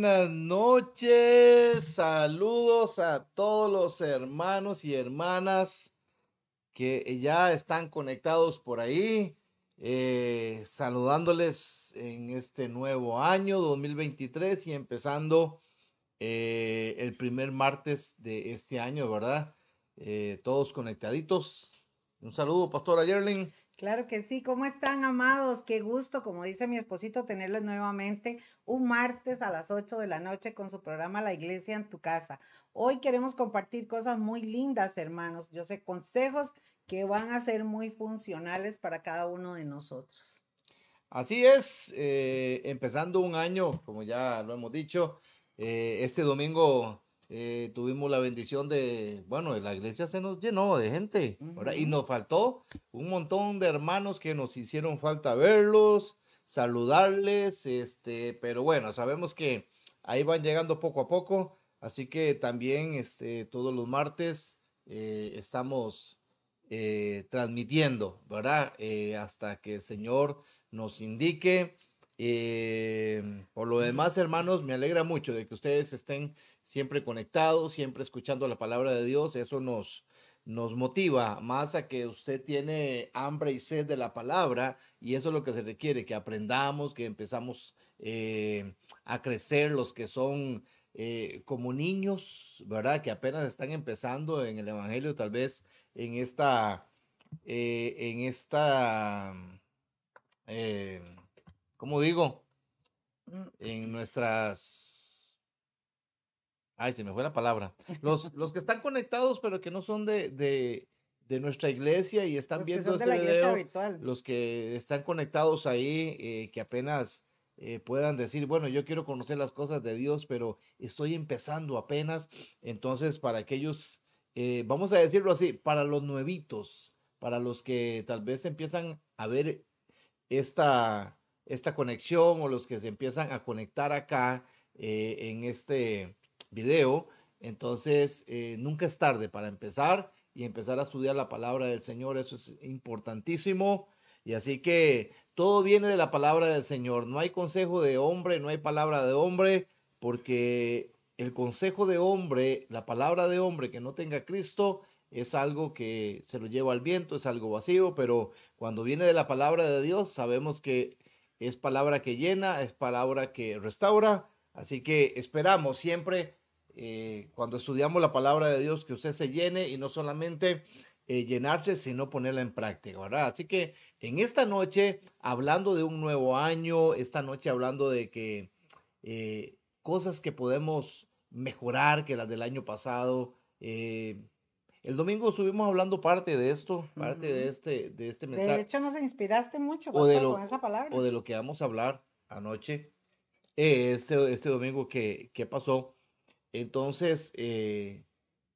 Buenas noches. Saludos a todos los hermanos y hermanas que ya están conectados por ahí. Eh, saludándoles en este nuevo año 2023 y empezando eh, el primer martes de este año, ¿verdad? Eh, todos conectaditos. Un saludo, Pastora Yerling. Claro que sí, ¿cómo están amados? Qué gusto, como dice mi esposito, tenerles nuevamente un martes a las 8 de la noche con su programa La Iglesia en tu casa. Hoy queremos compartir cosas muy lindas, hermanos. Yo sé consejos que van a ser muy funcionales para cada uno de nosotros. Así es, eh, empezando un año, como ya lo hemos dicho, eh, este domingo eh, tuvimos la bendición de, bueno, la iglesia se nos llenó de gente, Y nos faltó un montón de hermanos que nos hicieron falta verlos, saludarles, este, pero bueno, sabemos que ahí van llegando poco a poco, así que también, este, todos los martes eh, estamos eh, transmitiendo, ¿verdad? hasta que el Señor nos indique. por lo demás, hermanos, me alegra mucho de que ustedes estén siempre conectados, siempre escuchando la palabra de Dios. Eso nos, nos motiva más a que usted tiene hambre y sed de la palabra y eso es lo que se requiere, que aprendamos, que empezamos eh, a crecer los que son eh, como niños, ¿verdad? Que apenas están empezando en el Evangelio, tal vez en esta, eh, en esta, ¿cómo digo? Mm. En nuestras Ay, se me fue la palabra. Los, los que están conectados, pero que no son de, de, de nuestra iglesia y están viendo este video, los que están conectados ahí, eh, que apenas eh, puedan decir, bueno, yo quiero conocer las cosas de Dios, pero estoy empezando apenas. Entonces, para aquellos, eh, vamos a decirlo así, para los nuevitos, para los que tal vez empiezan a ver esta, esta conexión o los que se empiezan a conectar acá en este video. Entonces, eh, nunca es tarde para empezar y empezar a estudiar la palabra del Señor. Eso es importantísimo. Y así que todo viene de la palabra del Señor. No hay consejo de hombre, no hay palabra de hombre, porque el consejo de hombre, la palabra de hombre que no tenga Cristo, es algo que se lo lleva al viento, es algo vacío, pero cuando viene de la palabra de Dios, sabemos que es palabra que llena, es palabra que restaura. Así que esperamos siempre eh, cuando estudiamos la palabra de Dios, que usted se llene y no solamente eh, llenarse, sino ponerla en práctica, ¿verdad? Así que en esta noche, hablando de un nuevo año, esta noche hablando de que eh, cosas que podemos mejorar que las del año pasado. el domingo estuvimos hablando parte de esto, parte de este, de este mensaje. De hecho, nos inspiraste mucho con esa palabra. O de lo que vamos a hablar anoche, este, este domingo que, que pasó. Entonces, eh,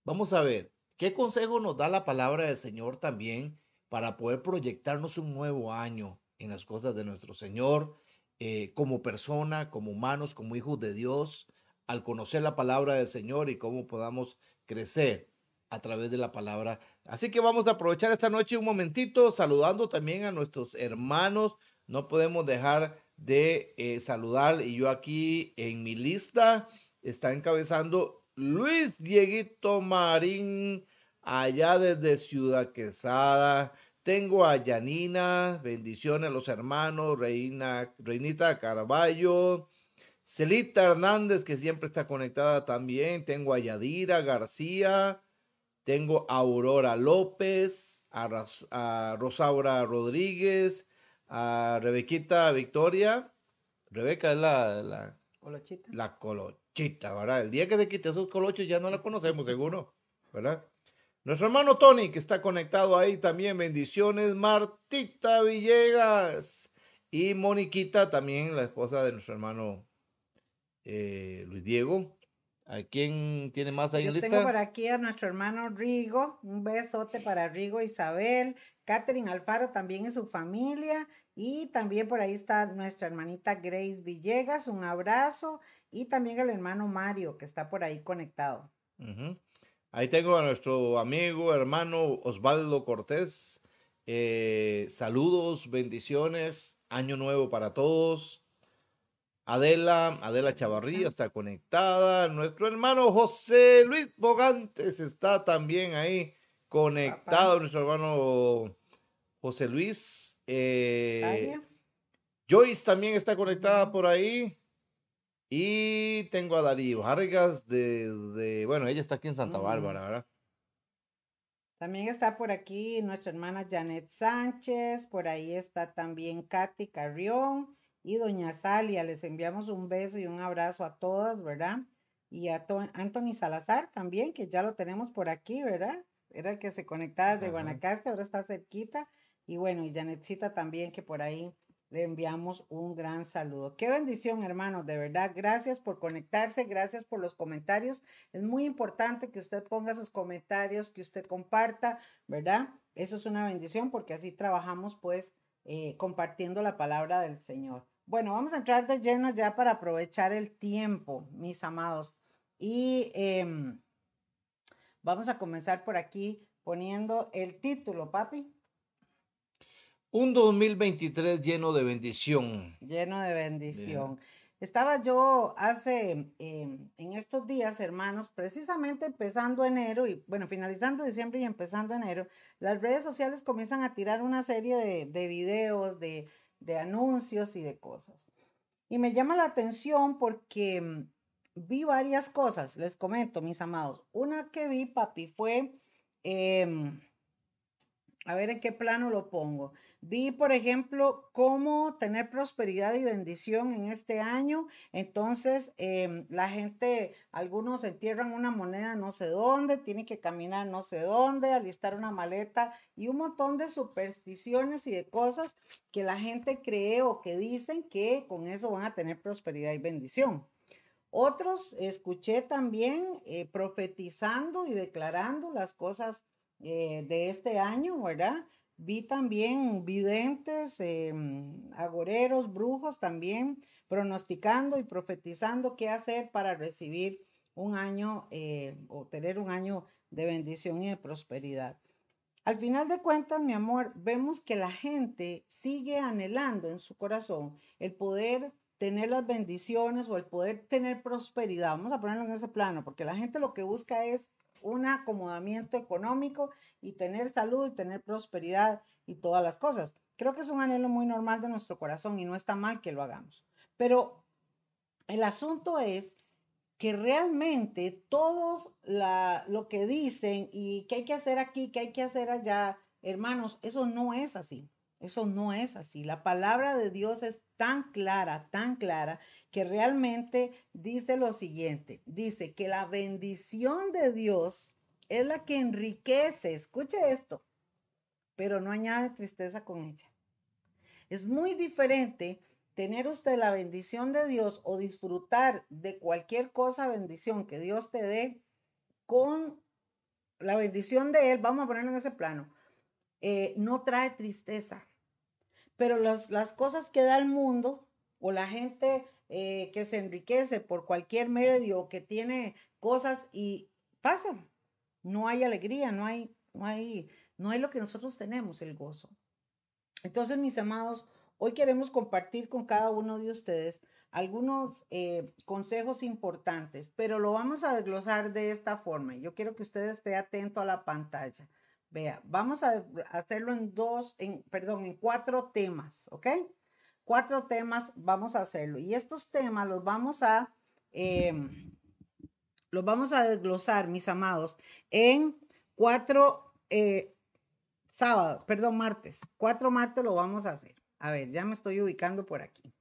vamos a ver, ¿qué consejo nos da la palabra del Señor también para poder proyectarnos un nuevo año en las cosas de nuestro Señor, eh, como persona, como humanos, como hijos de Dios, al conocer la palabra del Señor y cómo podamos crecer a través de la palabra. Así que vamos a aprovechar esta noche un momentito saludando también a nuestros hermanos. No podemos dejar de eh, saludar y yo aquí en mi lista está encabezando Luis Dieguito Marín, allá desde Ciudad Quesada. Tengo a Yanina, bendiciones a los hermanos, Reina, Reinita Carballo, Celita Hernández, que siempre está conectada también. Tengo a Yadira García, tengo a Aurora López, a, Rosaura Rodríguez, a Rebequita Victoria. Rebeca es la, la colochita. La chita, ¿verdad? El día que se quite esos colochos ya no la conocemos, seguro, ¿verdad? Nuestro hermano Tony, que está conectado ahí también, bendiciones. Martita Villegas y Moniquita, también la esposa de nuestro hermano eh, Luis Diego. ¿A quién tiene más ahí en lista? Tengo por aquí a nuestro hermano Rigo, un besote para Rigo Isabel, Catherine Alfaro también en su familia y también por ahí está nuestra hermanita Grace Villegas, un abrazo y también el hermano Mario, que está por ahí conectado. Ahí tengo a nuestro amigo, hermano Osvaldo Cortés. Eh, saludos, bendiciones, año nuevo para todos. Adela, Adela Chavarría está conectada. Nuestro hermano José Luis Bogantes está también ahí conectado. Nuestro hermano José Luis. Eh, Joyce también está conectada por ahí. Y tengo a Darío Vargas de, bueno, ella está aquí en Santa Bárbara, ¿verdad? También está por aquí nuestra hermana Janet Sánchez, por ahí está también Katy Carrión y doña Salia. Les enviamos un beso y un abrazo a todas, ¿verdad? Y a Anthony Salazar también, que ya lo tenemos por aquí, ¿verdad? Era el que se conectaba de Guanacaste, ahora está cerquita. Y bueno, y Janetcita también, que por ahí le enviamos un gran saludo. Qué bendición, hermanos, de verdad. Gracias por conectarse, gracias por los comentarios. Es muy importante que usted ponga sus comentarios, que usted comparta, ¿verdad? Eso es una bendición porque así trabajamos pues eh, compartiendo la palabra del Señor. Bueno, vamos a entrar de lleno ya para aprovechar el tiempo, mis amados. Y em, vamos a comenzar por aquí poniendo el título, papi. Un 2023 lleno de bendición. Lleno de bendición. Estaba yo hace, em, en estos días, hermanos, precisamente empezando enero y, bueno, finalizando diciembre y empezando enero, las redes sociales comienzan a tirar una serie de, de videos, de, de anuncios y de cosas. Y me llama la atención porque em, vi varias cosas, les comento, mis amados. Una que vi, papi, fue... Eh, a ver en qué plano lo pongo. Vi, por ejemplo, cómo tener prosperidad y bendición en este año. Entonces, em, la gente, algunos entierran una moneda no sé dónde, tienen que caminar no sé dónde, alistar una maleta y un montón de supersticiones y de cosas que la gente cree o que dicen que con eso van a tener prosperidad y bendición. Otros escuché también eh, profetizando y declarando las cosas eh, de este año, ¿verdad? Vi también videntes, em, agoreros, brujos también pronosticando y profetizando qué hacer para recibir un año eh, o tener un año de bendición y de prosperidad. Al final de cuentas, mi amor, vemos que la gente sigue anhelando en su corazón el poder tener las bendiciones o el poder tener prosperidad. Vamos a ponerlo en ese plano, porque la gente lo que busca es un acomodamiento económico y tener salud y tener prosperidad y todas las cosas. Creo que es un anhelo muy normal de nuestro corazón y no está mal que lo hagamos. Pero el asunto es que realmente todos lo que dicen y que hay que hacer aquí, que hay que hacer allá, hermanos, eso no es así. Eso no es así. La palabra de Dios es tan clara, tan clara, que realmente dice lo siguiente. Dice que la bendición de Dios es la que enriquece. Escuche esto, pero no añade tristeza con ella. Es muy diferente tener usted la bendición de Dios o disfrutar de cualquier cosa, bendición que Dios te dé con la bendición de Él, vamos a ponerlo en ese plano, eh, no trae tristeza. Pero las, las cosas que da el mundo o la gente eh, que se enriquece por cualquier medio, que tiene cosas y pasan. No hay alegría, no hay, no hay, no hay lo que nosotros tenemos, el gozo. Entonces, mis amados, hoy queremos compartir con cada uno de ustedes algunos eh, consejos importantes, pero lo vamos a desglosar de esta forma. Yo quiero que usted esté atento a la pantalla. Vea, vamos a hacerlo en dos, en, perdón, en cuatro temas, ¿ok? Cuatro temas vamos a hacerlo. Y estos temas los vamos a, em, los vamos a desglosar, mis amados, en cuatro eh, sábado, perdón, martes. Cuatro martes lo vamos a hacer. A ver, ya me estoy ubicando por aquí.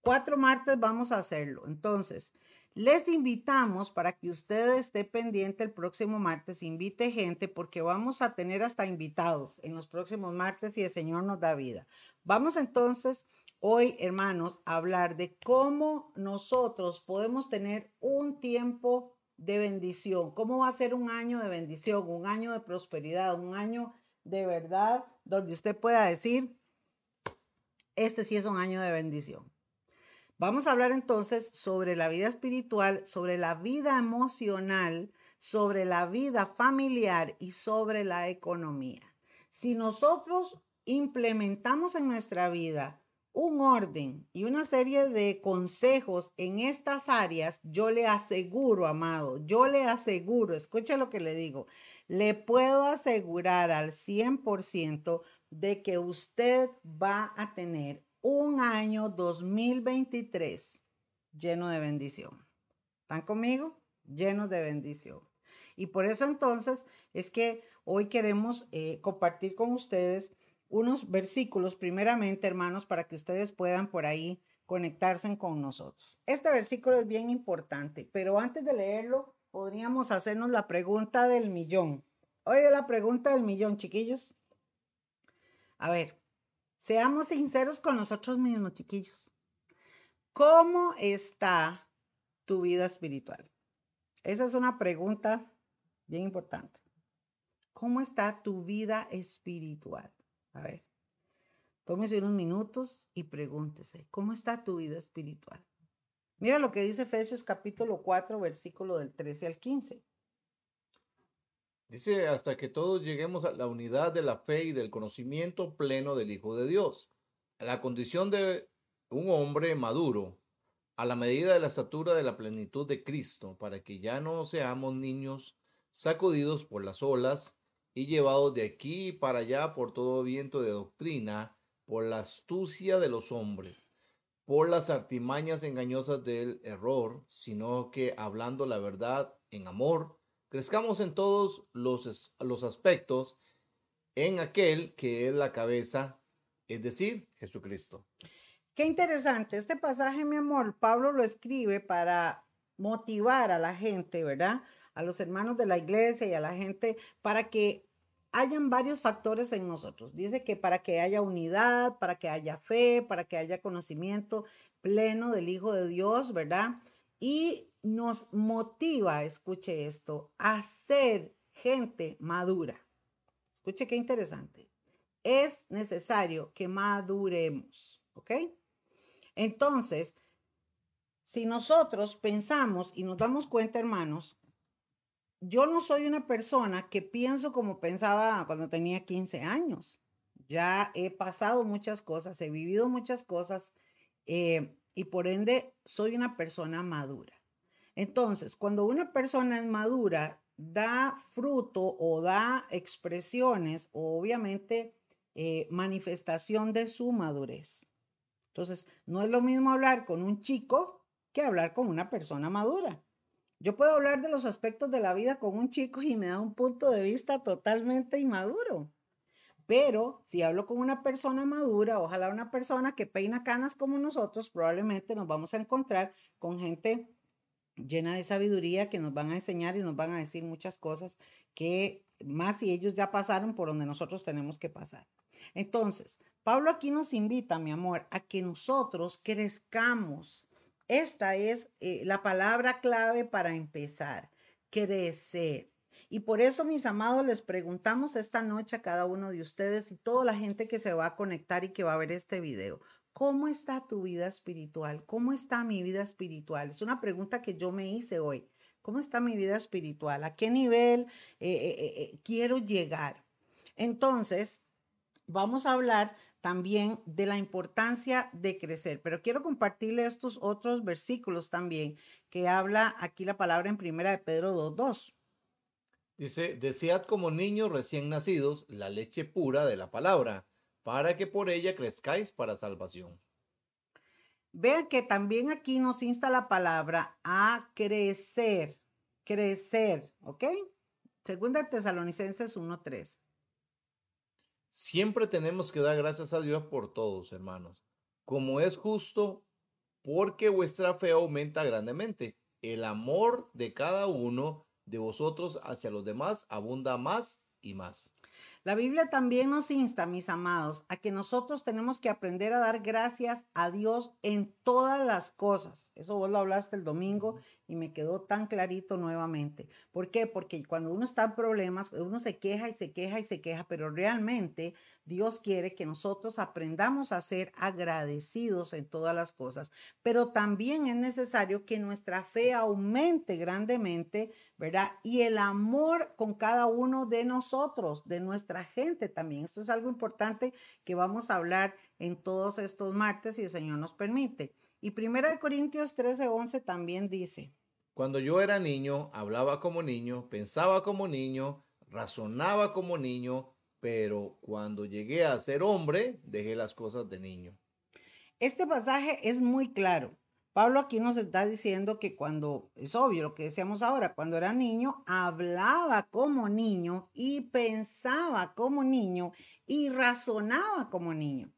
Cuatro martes vamos a hacerlo. Entonces, les invitamos para que usted esté pendiente el próximo martes, invite gente porque vamos a tener hasta invitados en los próximos martes y el Señor nos da vida. Vamos entonces hoy, hermanos, a hablar de cómo nosotros podemos tener un tiempo de bendición, cómo va a ser un año de bendición, un año de prosperidad, un año de verdad donde usted pueda decir, este sí es un año de bendición. Vamos a hablar entonces sobre la vida espiritual, sobre la vida emocional, sobre la vida familiar y sobre la economía. Si nosotros implementamos en nuestra vida un orden y una serie de consejos en estas áreas, yo le aseguro, amado, yo le aseguro, escucha lo que le digo, le puedo asegurar al 100% de que usted va a tener un año 2023 lleno de bendición. ¿Están conmigo? Lleno de bendición. Y por eso entonces es que hoy queremos eh, compartir con ustedes unos versículos, primeramente, hermanos, para que ustedes puedan por ahí conectarse con nosotros. Este versículo es bien importante, pero antes de leerlo, podríamos hacernos la pregunta del millón. Oye, la pregunta del millón, chiquillos. A ver, seamos sinceros con nosotros mismos, chiquillos. ¿Cómo está tu vida espiritual? Esa es una pregunta bien importante. ¿Cómo está tu vida espiritual? A ver, tómese unos minutos y pregúntese, ¿cómo está tu vida espiritual? Mira lo que dice Efesios capítulo 4, versículo del 13 al 15. Dice, hasta que todos lleguemos a la unidad de la fe y del conocimiento pleno del Hijo de Dios, a la condición de un hombre maduro, a la medida de la estatura de la plenitud de Cristo, para que ya no seamos niños sacudidos por las olas y llevados de aquí para allá por todo viento de doctrina, por la astucia de los hombres, por las artimañas engañosas del error, sino que hablando la verdad en amor, crezcamos en todos los, los aspectos en aquel que es la cabeza, es decir, Jesucristo. Qué interesante. Este pasaje, mi amor, Pablo lo escribe para motivar a la gente, ¿verdad? A los hermanos de la iglesia y a la gente para que hayan varios factores en nosotros. Dice que para que haya unidad, para que haya fe, para que haya conocimiento pleno del Hijo de Dios, ¿verdad? Y nos motiva, escuche esto, a ser gente madura. Escuche qué interesante. Es necesario que maduremos, ¿ok? Entonces, si nosotros pensamos y nos damos cuenta, hermanos, yo no soy una persona que pienso como pensaba cuando tenía 15 años. Ya he pasado muchas cosas, he vivido muchas cosas eh, y por ende soy una persona madura. Entonces, cuando una persona es madura, da fruto o da expresiones o obviamente eh, manifestación de su madurez. Entonces, no es lo mismo hablar con un chico que hablar con una persona madura. Yo puedo hablar de los aspectos de la vida con un chico y me da un punto de vista totalmente inmaduro. Pero si hablo con una persona madura, ojalá una persona que peina canas como nosotros, probablemente nos vamos a encontrar con gente llena de sabiduría que nos van a enseñar y nos van a decir muchas cosas que más si ellos ya pasaron por donde nosotros tenemos que pasar. Entonces, Pablo aquí nos invita, mi amor, a que nosotros crezcamos. Esta es eh, la palabra clave para empezar, crecer. Y por eso, mis amados, les preguntamos esta noche a cada uno de ustedes y toda la gente que se va a conectar y que va a ver este video. ¿Cómo está tu vida espiritual? ¿Cómo está mi vida espiritual? Es una pregunta que yo me hice hoy. ¿Cómo está mi vida espiritual? ¿A qué nivel eh, eh, quiero llegar? Entonces, vamos a hablar también de la importancia de crecer. Pero quiero compartirle estos otros versículos también que habla aquí la palabra en primera de Pedro 2.2. Dice, desead como niños recién nacidos la leche pura de la palabra, para que por ella crezcáis para salvación. Vean que también aquí nos insta la palabra a crecer, crecer, ¿ok? Segunda Tesalonicenses 1.3. Siempre tenemos que dar gracias a Dios por todos, hermanos, como es justo, porque vuestra fe aumenta grandemente. El amor de cada uno de vosotros hacia los demás abunda más y más. La Biblia también nos insta, mis amados, a que nosotros tenemos que aprender a dar gracias a Dios en todas las cosas. Eso vos lo hablaste el domingo y me quedó tan clarito nuevamente. ¿Por qué? Porque cuando uno está en problemas, uno se queja y se queja y se queja, pero realmente Dios quiere que nosotros aprendamos a ser agradecidos en todas las cosas. Pero también es necesario que nuestra fe aumente grandemente, ¿verdad? Y el amor con cada uno de nosotros, de nuestra gente también. Esto es algo importante que vamos a hablar en todos estos martes si el Señor nos permite. Y Primera de Corintios 13, 11 también dice. Cuando yo era niño, hablaba como niño, pensaba como niño, razonaba como niño, pero cuando llegué a ser hombre, dejé las cosas de niño. Este pasaje es muy claro. Pablo aquí nos está diciendo que cuando, es obvio lo que decíamos ahora, cuando era niño, hablaba como niño y pensaba como niño y razonaba como niño.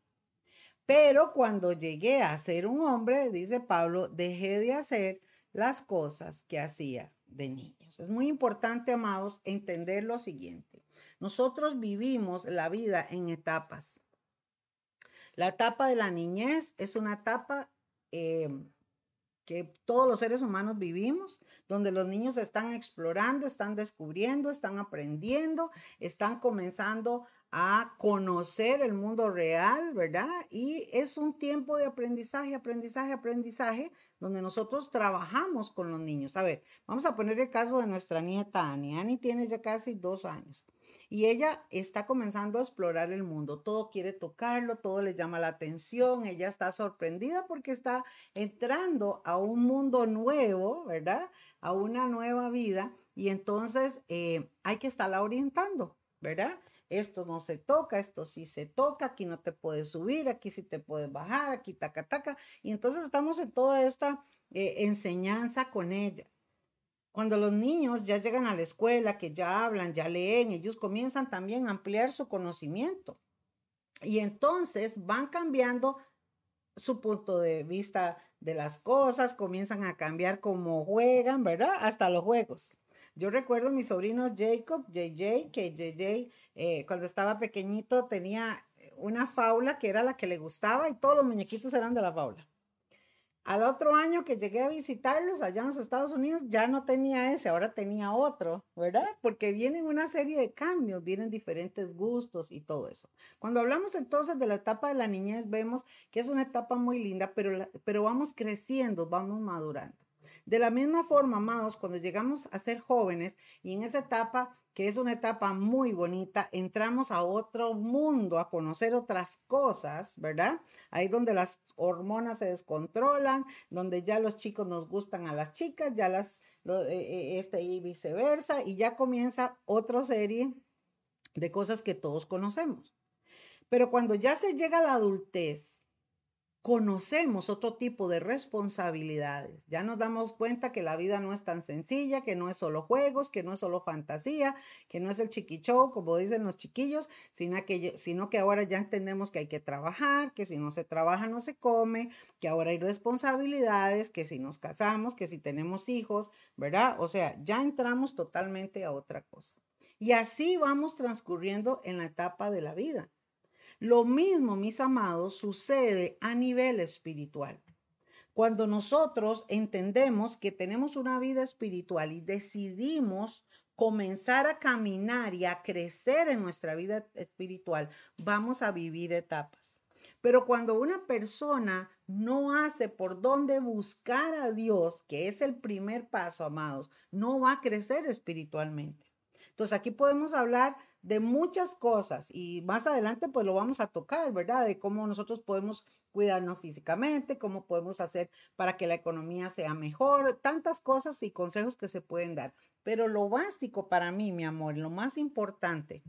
Pero cuando llegué a ser un hombre, dice Pablo, dejé de hacer las cosas que hacía de niños. Es muy importante, amados, entender lo siguiente. Nosotros vivimos la vida en etapas. La etapa de la niñez es una etapa eh, que todos los seres humanos vivimos, donde los niños están explorando, están descubriendo, están aprendiendo, están comenzando a conocer el mundo real, ¿verdad? Y es un tiempo de aprendizaje, aprendizaje, aprendizaje, donde nosotros trabajamos con los niños. A ver, vamos a poner el caso de nuestra nieta Annie. Annie tiene ya casi dos años. Y ella está comenzando a explorar el mundo. Todo quiere tocarlo, todo le llama la atención. Ella está sorprendida porque está entrando a un mundo nuevo, ¿verdad? A una nueva vida. Y entonces eh, hay que estarla orientando, ¿verdad? Esto no se toca, esto sí se toca, aquí no te puedes subir, aquí sí te puedes bajar, aquí taca, taca. Y entonces estamos en toda esta eh, enseñanza con ella. Cuando los niños ya llegan a la escuela, que ya hablan, ya leen, ellos comienzan también a ampliar su conocimiento. Y entonces van cambiando su punto de vista de las cosas, comienzan a cambiar cómo juegan, ¿verdad? Hasta los juegos. Yo recuerdo a mi sobrino Jacob, JJ, que JJ eh, cuando estaba pequeñito tenía una faula que era la que le gustaba y todos los muñequitos eran de la faula. Al otro año que llegué a visitarlos allá en los Estados Unidos, ya no tenía ese, ahora tenía otro, ¿verdad? Porque vienen una serie de cambios, vienen diferentes gustos y todo eso. Cuando hablamos entonces de la etapa de la niñez, vemos que es una etapa muy linda, pero, pero vamos creciendo, vamos madurando. De la misma forma, amados, cuando llegamos a ser jóvenes y en esa etapa que es una etapa muy bonita, entramos a otro mundo, a conocer otras cosas, ¿verdad? Ahí donde las hormonas se descontrolan, donde ya los chicos nos gustan a las chicas, ya las, eh, eh, este y viceversa, y ya comienza otra serie de cosas que todos conocemos. Pero cuando ya se llega a la adultez, conocemos otro tipo de responsabilidades. Ya nos damos cuenta que la vida no es tan sencilla, que no es solo juegos, que no es solo fantasía, que no es el chiquichou, como dicen los chiquillos, sino que, sino que ahora ya entendemos que hay que trabajar, que si no se trabaja no se come, que ahora hay responsabilidades, que si nos casamos, que si tenemos hijos, ¿verdad? O sea, ya entramos totalmente a otra cosa. Y así vamos transcurriendo en la etapa de la vida. Lo mismo, mis amados, sucede a nivel espiritual. Cuando nosotros entendemos que tenemos una vida espiritual y decidimos comenzar a caminar y a crecer en nuestra vida espiritual, vamos a vivir etapas. Pero cuando una persona no hace por dónde buscar a Dios, que es el primer paso, amados, no va a crecer espiritualmente. Entonces aquí podemos hablar de muchas cosas y más adelante pues lo vamos a tocar, ¿verdad? De cómo nosotros podemos cuidarnos físicamente, cómo podemos hacer para que la economía sea mejor, tantas cosas y consejos que se pueden dar. Pero lo básico para mí, mi amor, lo más importante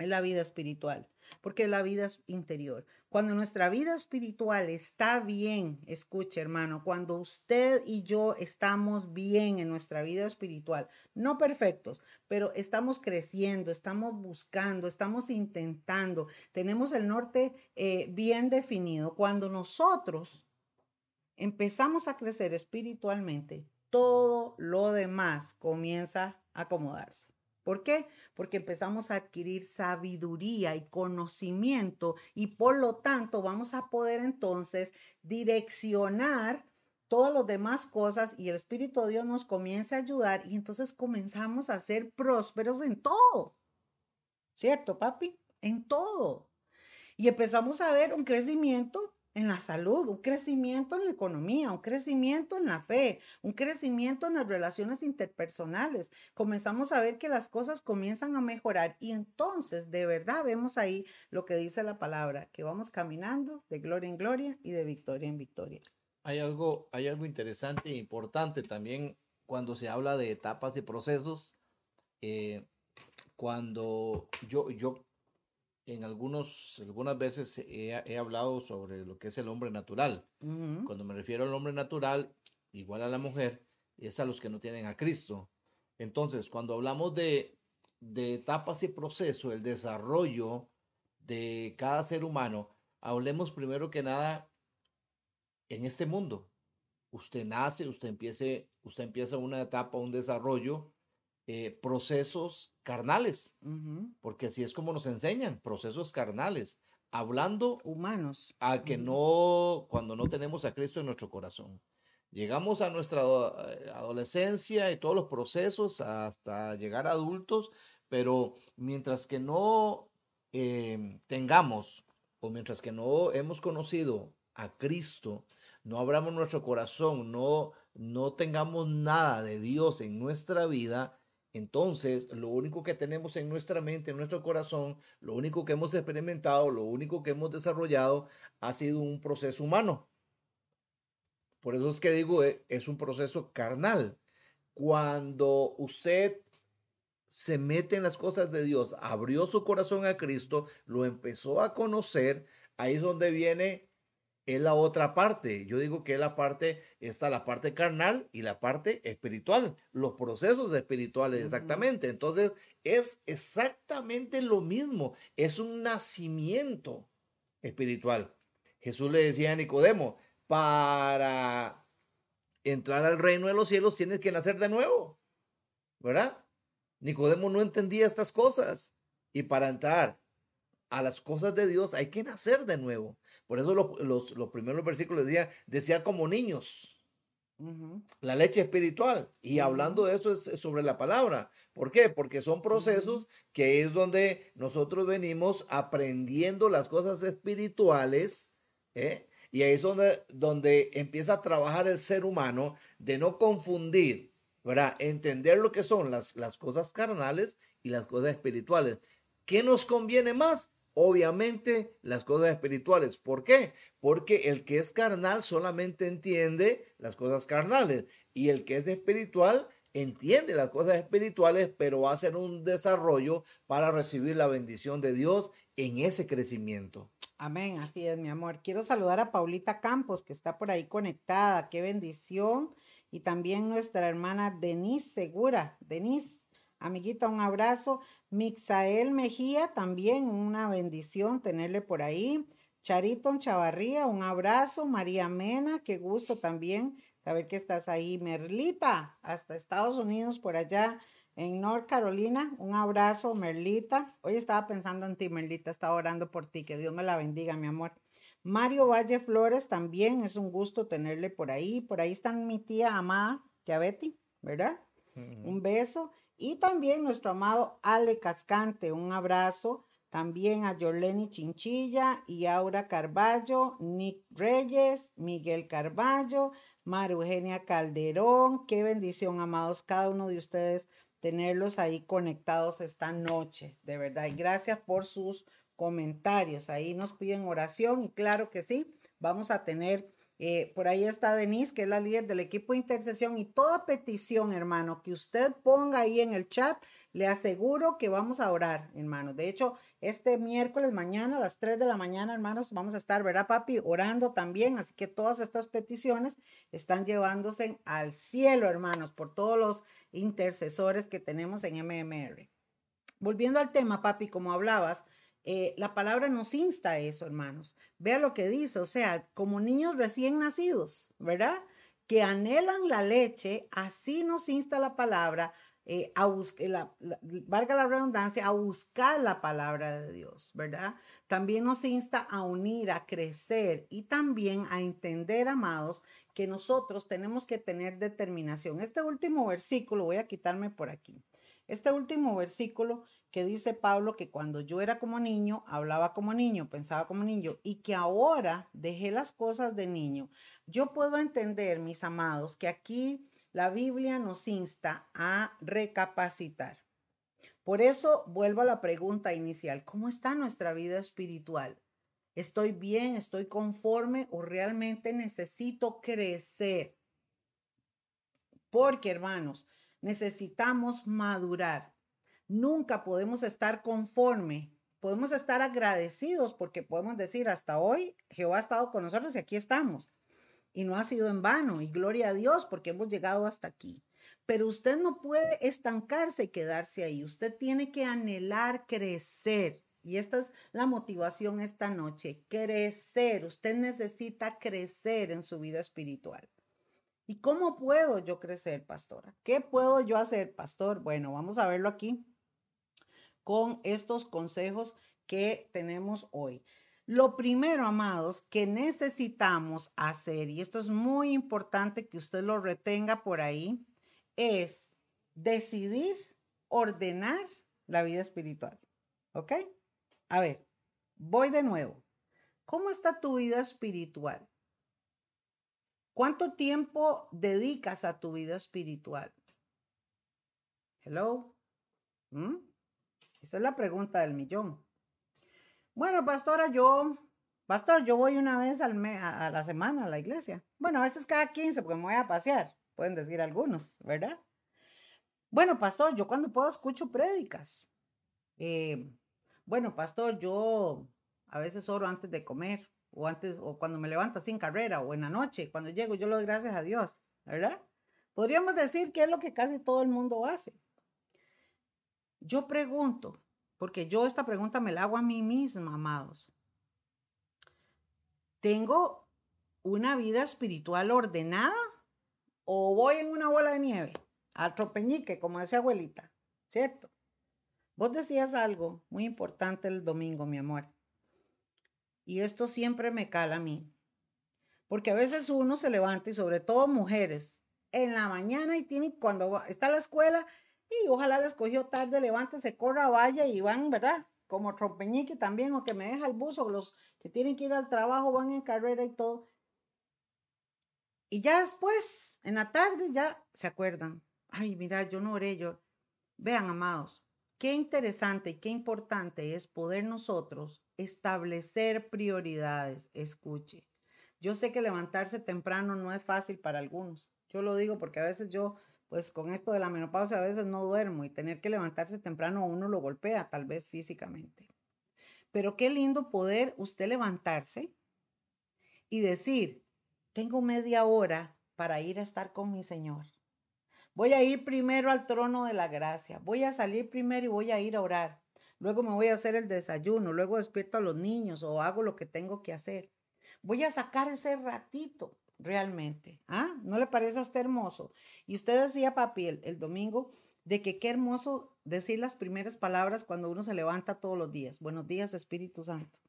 es la vida espiritual, porque la vida es interior. Cuando nuestra vida espiritual está bien, escuche hermano, cuando usted y yo estamos bien en nuestra vida espiritual, no perfectos, pero estamos creciendo, estamos buscando, estamos intentando, tenemos el norte eh, bien definido. Cuando nosotros empezamos a crecer espiritualmente, todo lo demás comienza a acomodarse. ¿Por qué? Porque empezamos a adquirir sabiduría y conocimiento y por lo tanto vamos a poder entonces direccionar todas las demás cosas y el Espíritu de Dios nos comienza a ayudar y entonces comenzamos a ser prósperos en todo. ¿Cierto, papi? En todo. Y empezamos a ver un crecimiento en la salud, un crecimiento en la economía, un crecimiento en la fe, un crecimiento en las relaciones interpersonales. Comenzamos a ver que las cosas comienzan a mejorar y entonces de verdad vemos ahí lo que dice la palabra, que vamos caminando de gloria en gloria y de victoria en victoria. Hay algo, hay algo interesante e importante también cuando se habla de etapas y procesos. Eh, cuando yo, yo en algunos, algunas veces he, hablado sobre lo que es el hombre natural. Cuando me refiero al hombre natural, igual a la mujer, es a los que no tienen a Cristo. Entonces, cuando hablamos de, de etapas y proceso, el desarrollo de cada ser humano, hablemos primero que nada en este mundo. Usted nace, usted, empiece, usted empieza una etapa, un desarrollo eh, procesos carnales, porque así es como nos enseñan, procesos carnales, hablando humanos, a que no, cuando no tenemos a Cristo en nuestro corazón. Llegamos a nuestra eh, adolescencia y todos los procesos hasta llegar a adultos, pero mientras que no em, tengamos o mientras que no hemos conocido a Cristo, no abramos nuestro corazón, no, no tengamos nada de Dios en nuestra vida, entonces, lo único que tenemos en nuestra mente, en nuestro corazón, lo único que hemos experimentado, lo único que hemos desarrollado ha sido un proceso humano. Por eso es que digo, eh, es un proceso carnal. Cuando usted se mete en las cosas de Dios, abrió su corazón a Cristo, lo empezó a conocer, ahí es donde viene es la otra parte. Yo digo que es la parte, está la parte carnal y la parte espiritual, los procesos espirituales, exactamente. Entonces, es exactamente lo mismo, es un nacimiento espiritual. Jesús le decía a Nicodemo, para entrar al reino de los cielos tienes que nacer de nuevo, ¿verdad? Nicodemo no entendía estas cosas y para entrar a las cosas de Dios hay que nacer de nuevo. Por eso los, los, primeros versículos decía, decía como niños. La leche espiritual. Y hablando de eso es, sobre la palabra. ¿Por qué? Porque son procesos que es donde nosotros venimos aprendiendo las cosas espirituales. ¿eh? Y ahí es donde, donde empieza a trabajar el ser humano de no confundir, ¿verdad? Entender lo que son las, las cosas carnales y las cosas espirituales. ¿Qué nos conviene más? Obviamente las cosas espirituales. ¿Por qué? Porque el que es carnal solamente entiende las cosas carnales y el que es espiritual entiende las cosas espirituales, pero va a hacer un desarrollo para recibir la bendición de Dios en ese crecimiento. Amén, así es, mi amor. Quiero saludar a Paulita Campos, que está por ahí conectada. Qué bendición. Y también nuestra hermana Denise Segura. Denise, amiguita, un abrazo. Mixael Mejía, también una bendición tenerle por ahí. Chariton Chavarría, un abrazo. María Mena, qué gusto también saber que estás ahí. Merlita, hasta Estados Unidos, por allá en North Carolina. Un abrazo, Merlita. Hoy estaba pensando en ti, Merlita, estaba orando por ti. Que Dios me la bendiga, mi amor. Mario Valle Flores también, es un gusto tenerle por ahí. Por ahí están mi tía amada, ya Betty, ¿verdad? Un beso. Y también nuestro amado Ale Cascante, un abrazo. También a Jorleni Chinchilla y Aura Carballo, Nick Reyes, Miguel Carballo, María Eugenia Calderón. Qué bendición, amados, cada uno de ustedes tenerlos ahí conectados esta noche, de verdad. Y gracias por sus comentarios. Ahí nos piden oración y claro que sí, vamos a tener eh, por ahí está Denise, que es la líder del equipo de intercesión. Y toda petición, hermano, que usted ponga ahí en el chat, le aseguro que vamos a orar, hermano. De hecho, este miércoles mañana a las 3 de la mañana, hermanos, vamos a estar, ¿verdad, papi? Orando también. Así que todas estas peticiones están llevándose al cielo, hermanos, por todos los intercesores que tenemos en MMR. Volviendo al tema, papi, como hablabas, eh, la palabra nos insta a eso, hermanos. Vea lo que dice, o sea, como niños recién nacidos, ¿verdad? Que anhelan la leche, así nos insta la palabra eh, a buscar, la, valga la redundancia, a buscar la palabra de Dios, ¿verdad? También nos insta a unir, a crecer y también a entender, amados, que nosotros tenemos que tener determinación. Este último versículo, voy a quitarme por aquí. Este último versículo que dice Pablo que cuando yo era como niño, hablaba como niño, pensaba como niño y que ahora dejé las cosas de niño. Yo puedo entender, mis amados, que aquí la Biblia nos insta a recapacitar. Por eso vuelvo a la pregunta inicial, ¿cómo está nuestra vida espiritual? ¿Estoy bien? ¿Estoy conforme o realmente necesito crecer? Porque, hermanos, necesitamos madurar. Nunca podemos estar conforme. Podemos estar agradecidos porque podemos decir, hasta hoy Jehová ha estado con nosotros y aquí estamos. Y no ha sido en vano. Y gloria a Dios porque hemos llegado hasta aquí. Pero usted no puede estancarse y quedarse ahí. Usted tiene que anhelar crecer. Y esta es la motivación esta noche, crecer. Usted necesita crecer en su vida espiritual. ¿Y cómo puedo yo crecer, pastora? ¿Qué puedo yo hacer, pastor? Bueno, vamos a verlo aquí con estos consejos que tenemos hoy. Lo primero, amados, que necesitamos hacer, y esto es muy importante que usted lo retenga por ahí, es decidir ordenar la vida espiritual. ¿Ok? A ver, voy de nuevo. ¿Cómo está tu vida espiritual? ¿Cuánto tiempo dedicas a tu vida espiritual? Hello. ¿Mm? Esa es la pregunta del millón. Bueno, pastora, yo, pastor, yo voy una vez al a, la semana a la iglesia. Bueno, a veces cada 15 porque me voy a pasear, pueden decir algunos, ¿verdad? Bueno, pastor, yo cuando puedo escucho prédicas. Eh, bueno, pastor, yo a veces oro antes de comer o antes o cuando me levanto sin carrera o en la noche, cuando llego yo lo doy gracias a Dios, ¿verdad? Podríamos decir que es lo que casi todo el mundo hace. Yo pregunto, porque yo esta pregunta me la hago a mí misma, amados. ¿Tengo una vida espiritual ordenada o voy en una bola de nieve? Al tropeñique, como decía abuelita, ¿cierto? Vos decías algo muy importante el domingo, mi amor. Y esto siempre me cala a mí. Porque a veces uno se levanta y sobre todo mujeres en la mañana y tiene cuando está la escuela y ojalá les cogió tarde, levántese, corra, vaya y van, ¿verdad? Como trompeñique también, o que me deja el bus, o los que tienen que ir al trabajo van en carrera y todo. Y ya después, en la tarde, ya se acuerdan. Ay, mira, yo no oré, yo. Vean, amados, qué interesante y qué importante es poder nosotros establecer prioridades. Escuche, yo sé que levantarse temprano no es fácil para algunos. Yo lo digo porque a veces yo pues con esto de la menopausia a veces no duermo y tener que levantarse temprano a uno lo golpea, tal vez físicamente. Pero qué lindo poder usted levantarse y decir, tengo media hora para ir a estar con mi Señor. Voy a ir primero al trono de la gracia, voy a salir primero y voy a ir a orar. Luego me voy a hacer el desayuno, luego despierto a los niños o hago lo que tengo que hacer. Voy a sacar ese ratito realmente. ¿Ah? ¿No le parece a usted hermoso? Y usted decía, papi, el, domingo, de que qué hermoso decir las primeras palabras cuando uno se levanta todos los días. Buenos días, Espíritu Santo.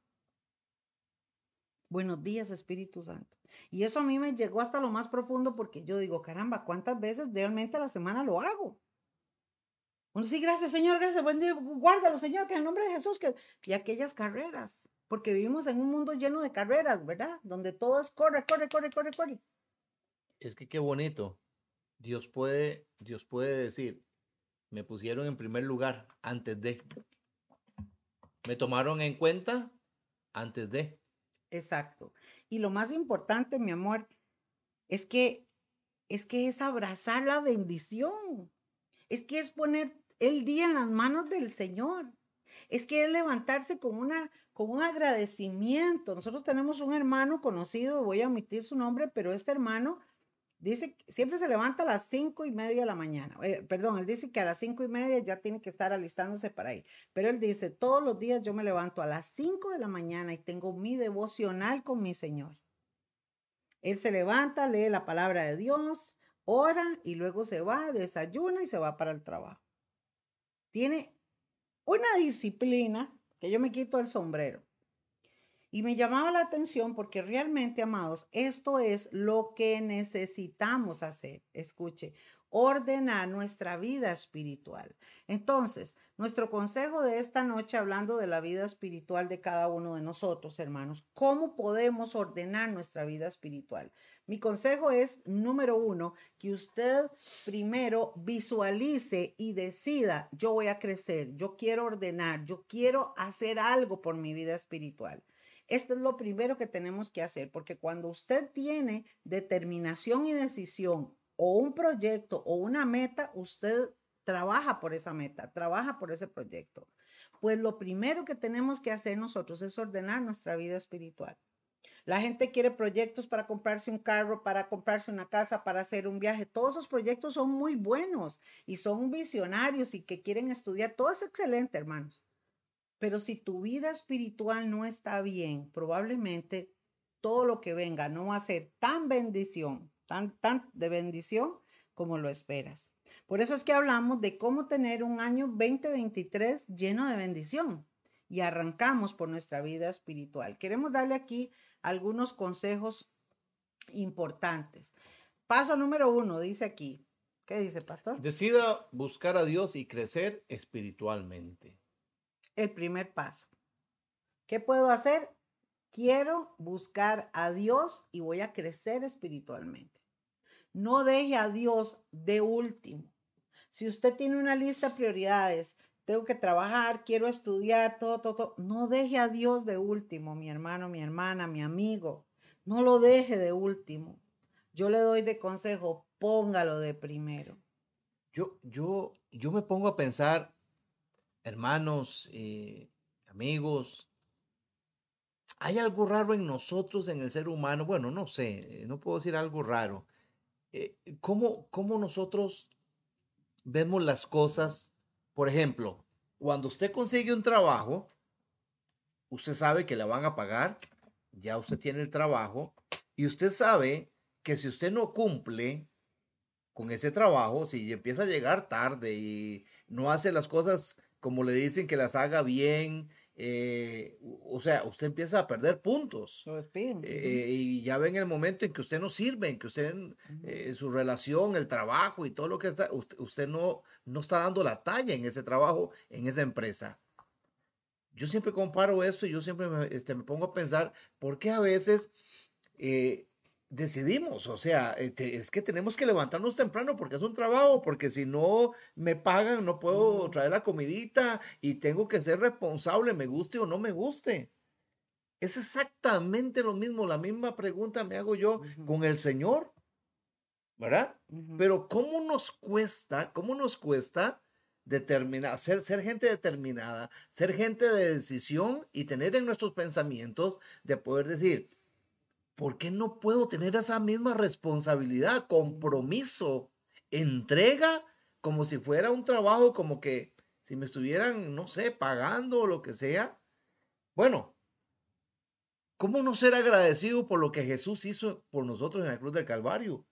Buenos días, Espíritu Santo. Y eso a mí me llegó hasta lo más profundo porque yo digo, caramba, ¿cuántas veces realmente a la semana lo hago? Bueno, sí, gracias, Señor, gracias, buen día, guárdalo, Señor, que en el nombre de Jesús, que... Y aquellas carreras, porque vivimos en un mundo lleno de carreras, ¿verdad? Donde todo es corre, corre, corre, corre, corre. Es que qué bonito. Dios puede, Dios puede decir, me pusieron en primer lugar antes de. Me tomaron en cuenta antes de. Exacto. Y lo más importante, mi amor, es que es que es abrazar la bendición. Es que es poner el día en las manos del Señor. Es que es levantarse con una con un agradecimiento. Nosotros tenemos un hermano conocido, voy a omitir su nombre, pero este hermano dice que siempre se levanta a las cinco y media de la mañana. Eh, perdón, él dice que a las cinco y media ya tiene que estar alistándose para ir. Pero él dice, todos los días yo me levanto a las cinco de la mañana y tengo mi devocional con mi Señor. Él se levanta, lee la palabra de Dios, ora y luego se va, desayuna y se va para el trabajo. Tiene una disciplina que yo me quito el sombrero. Y me llamaba la atención porque realmente, amados, esto es lo que necesitamos hacer. Escuche, ordenar nuestra vida espiritual. Entonces, nuestro consejo de esta noche, hablando de la vida espiritual de cada uno de nosotros, hermanos, ¿cómo podemos ordenar nuestra vida espiritual? Mi consejo es, número uno, que usted primero visualice y decida, yo voy a crecer, yo quiero ordenar, yo quiero hacer algo por mi vida espiritual. Esto es lo primero que tenemos que hacer, porque cuando usted tiene determinación y decisión o un proyecto o una meta, usted trabaja por esa meta, trabaja por ese proyecto. Pues lo primero que tenemos que hacer nosotros es ordenar nuestra vida espiritual. La gente quiere proyectos para comprarse un carro, para comprarse una casa, para hacer un viaje. Todos esos proyectos son muy buenos y son visionarios y que quieren estudiar. Todo es excelente, hermanos. Pero si tu vida espiritual no está bien, probablemente todo lo que venga no va a ser tan bendición tan, tan de bendición como lo esperas. Por eso es que hablamos de cómo tener un año 2023 lleno de bendición y arrancamos por nuestra vida espiritual. Queremos darle aquí algunos consejos importantes. Paso número uno, dice aquí. ¿Qué dice, pastor? Decida buscar a Dios y crecer espiritualmente. El primer paso. ¿Qué puedo hacer? Quiero buscar a Dios y voy a crecer espiritualmente. No deje a Dios de último. Si usted tiene una lista de prioridades, tengo que trabajar, quiero estudiar, todo, todo, todo, no deje a Dios de último, mi hermano, mi hermana, mi amigo. No lo deje de último. Yo le doy de consejo, póngalo de primero. Yo, yo, yo me pongo a pensar, hermanos, eh, amigos, hay algo raro en nosotros, en el ser humano. Bueno, no sé, no puedo decir algo raro. Eh, ¿cómo, ¿Cómo nosotros vemos las cosas? Por ejemplo, cuando usted consigue un trabajo, usted sabe que le van a pagar, ya usted tiene el trabajo, y usted sabe que si usted no cumple con ese trabajo, si empieza a llegar tarde y no hace las cosas como le dicen que las haga bien, eh, o sea, usted empieza a perder puntos. Eh, y ya ven el momento en que usted no sirve, en que usted, eh, su relación, el trabajo y todo lo que está, usted, no, no está dando la talla en ese trabajo, en esa empresa. Yo siempre comparo esto y yo siempre me, este, me pongo a pensar, ¿por qué a veces decidimos, o sea, eh, es que tenemos que levantarnos temprano porque es un trabajo, porque si no me pagan no puedo traer la comidita y tengo que ser responsable, me guste o no me guste. Es exactamente lo mismo, la misma pregunta me hago yo con el Señor, ¿verdad? Pero ¿cómo nos cuesta, cómo nos cuesta determinar, ser, ser gente determinada, ser gente de decisión y tener en nuestros pensamientos de poder decir, ¿por qué no puedo tener esa misma responsabilidad, compromiso, entrega, como si fuera un trabajo, como que si me estuvieran, no sé, pagando o lo que sea? Bueno, ¿cómo no ser agradecido por lo que Jesús hizo por nosotros en la cruz del Calvario?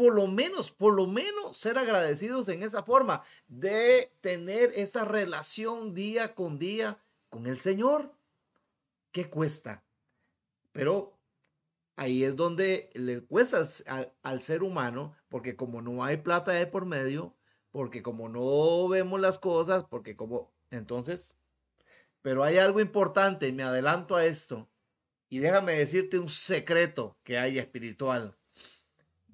Por lo menos, por lo menos ser agradecidos en esa forma de tener esa relación día con día con el Señor. ¿Qué cuesta? Pero ahí es donde le cuesta al, ser humano, porque como no hay plata de por medio, porque como no vemos las cosas, porque como, entonces, pero hay algo importante, me adelanto a esto, y déjame decirte un secreto que hay espiritual.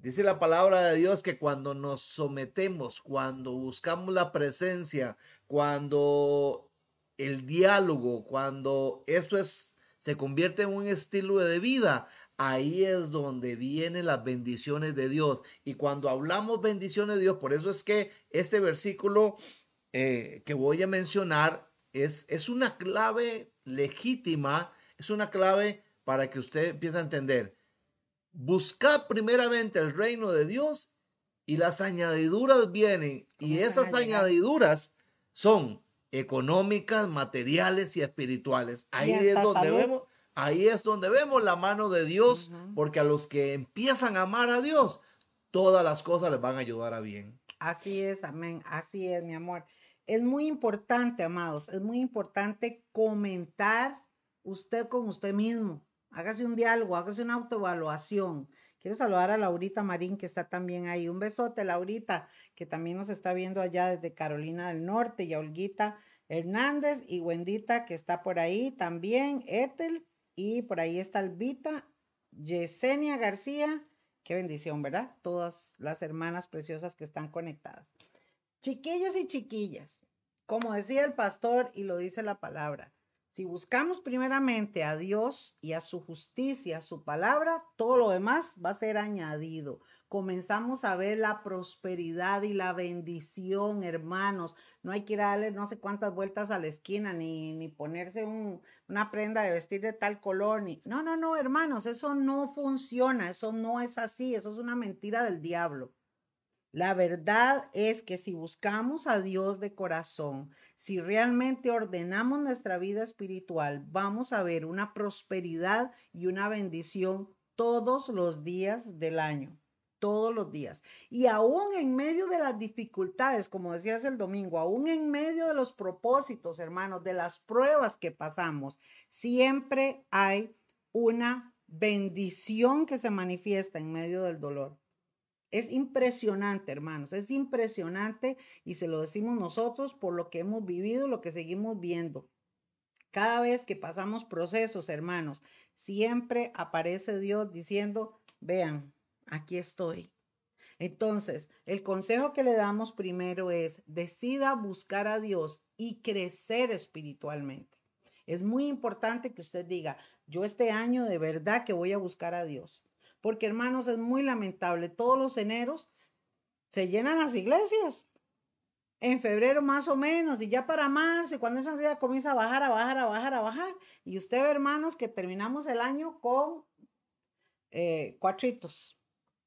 Dice la palabra de Dios que cuando nos sometemos, cuando buscamos la presencia, cuando el diálogo, cuando esto es se convierte en un estilo de vida, ahí es donde vienen las bendiciones de Dios. Y cuando hablamos bendiciones de Dios, por eso es que este versículo eh, que voy a mencionar es, es una clave legítima, es una clave para que usted empiece a entender. Buscad primeramente el reino de Dios y las añadiduras vienen. Y esas añadiduras son económicas, materiales y espirituales. Ahí es donde vemos Ahí es donde vemos la mano de Dios, porque a los que empiezan a amar a Dios, todas las cosas les van a ayudar a bien. Así es, amén. Así es, mi amor. Es muy importante, amados, es muy importante comentar usted con usted mismo. Hágase un diálogo, hágase una autoevaluación. Quiero saludar a Laurita Marín, que está también ahí. Un besote, Laurita, que también nos está viendo allá desde Carolina del Norte, y a Olguita Hernández y Wendita, que está por ahí también, Ethel, y por ahí está Albita, Yesenia García. Qué bendición, ¿verdad? Todas las hermanas preciosas que están conectadas. Chiquillos y chiquillas, como decía el pastor y lo dice la palabra, si buscamos primeramente a Dios y a su justicia, a su palabra, todo lo demás va a ser añadido. Comenzamos a ver la prosperidad y la bendición, hermanos. No hay que ir a darle no sé cuántas vueltas a la esquina, ni, ni ponerse una prenda de vestir de tal color. Ni... No, no, no, hermanos, eso no funciona, eso no es así, eso es una mentira del diablo. La verdad es que si buscamos a Dios de corazón, si realmente ordenamos nuestra vida espiritual, vamos a ver una prosperidad y una bendición todos los días del año, todos los días. Y aún en medio de las dificultades, como decías el domingo, aún en medio de los propósitos, hermanos, de las pruebas que pasamos, siempre hay una bendición que se manifiesta en medio del dolor. Es impresionante, hermanos, es impresionante y se lo decimos nosotros por lo que hemos vivido, lo que seguimos viendo. Cada vez que pasamos procesos, hermanos, siempre aparece Dios diciendo, vean, aquí estoy. Entonces, el consejo que le damos primero es, decida buscar a Dios y crecer espiritualmente. Es muy importante que usted diga, yo este año de verdad que voy a buscar a Dios. Porque hermanos, es muy lamentable. Todos los eneros se llenan las iglesias. En febrero más o menos, y ya para marzo, cuando esa comienza a bajar, a bajar, a bajar, a bajar. Y usted ve, hermanos, que terminamos el año con eh, cuatritos.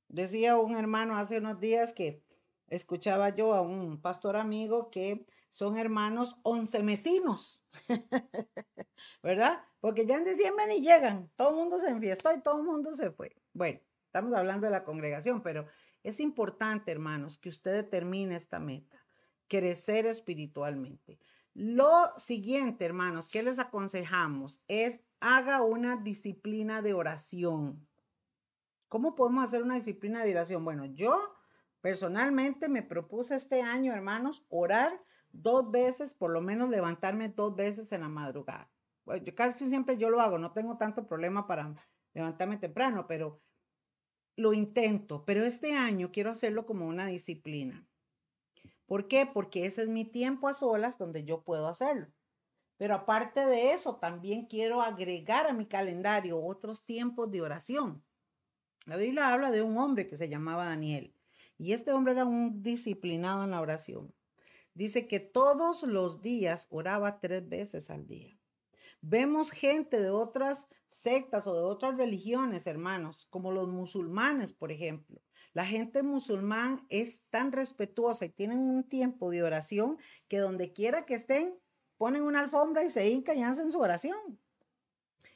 Decía un hermano hace unos días que escuchaba yo a un pastor amigo que son hermanos once mesinos, ¿verdad? Porque ya en diciembre ni llegan, todo el mundo se enfiestó y todo el mundo se fue. Bueno, estamos hablando de la congregación, pero es importante, hermanos, que usted determine esta meta, crecer espiritualmente. Lo siguiente, hermanos, que les aconsejamos es haga una disciplina de oración. ¿Cómo podemos hacer una disciplina de oración? Bueno, yo personalmente me propuse este año, hermanos, orar dos veces, por lo menos levantarme dos veces en la madrugada. Casi siempre yo lo hago, no tengo tanto problema para levantarme temprano, pero lo intento, pero este año quiero hacerlo como una disciplina. ¿Por qué? Porque ese es mi tiempo a solas donde yo puedo hacerlo. Pero aparte de eso, también quiero agregar a mi calendario otros tiempos de oración. La Biblia habla de un hombre que se llamaba Daniel y este hombre era un disciplinado en la oración. Dice que todos los días oraba tres veces al día. Vemos gente de otras sectas o de otras religiones, hermanos, como los musulmanes, por ejemplo. La gente musulmán es tan respetuosa y tienen un tiempo de oración que donde quiera que estén, ponen una alfombra y se hincan y hacen su oración.